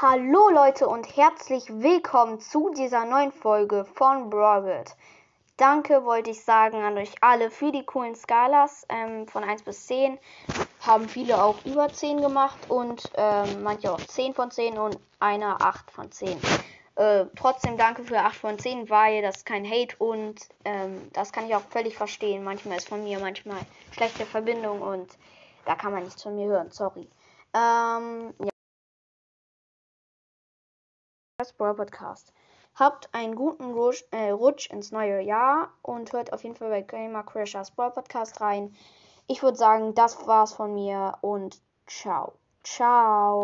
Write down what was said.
Hallo Leute und herzlich willkommen zu dieser neuen Folge von Brawl Danke wollte ich sagen an euch alle für die coolen Skalas ähm, von 1 bis 10. Haben viele auch über 10 gemacht und ähm, manche auch 10 von 10 und einer 8 von 10. Äh, trotzdem danke für 8 von 10, weil das ist kein Hate und ähm, das kann ich auch völlig verstehen. Manchmal ist von mir manchmal schlechte Verbindung und da kann man nichts von mir hören, sorry. Ähm, ja. Das Brawl Podcast. Habt einen guten Rutsch, äh, Rutsch, ins neue Jahr und hört auf jeden Fall bei Gamer Crashers Brawl Podcast rein. Ich würde sagen, das war's von mir und ciao. Ciao.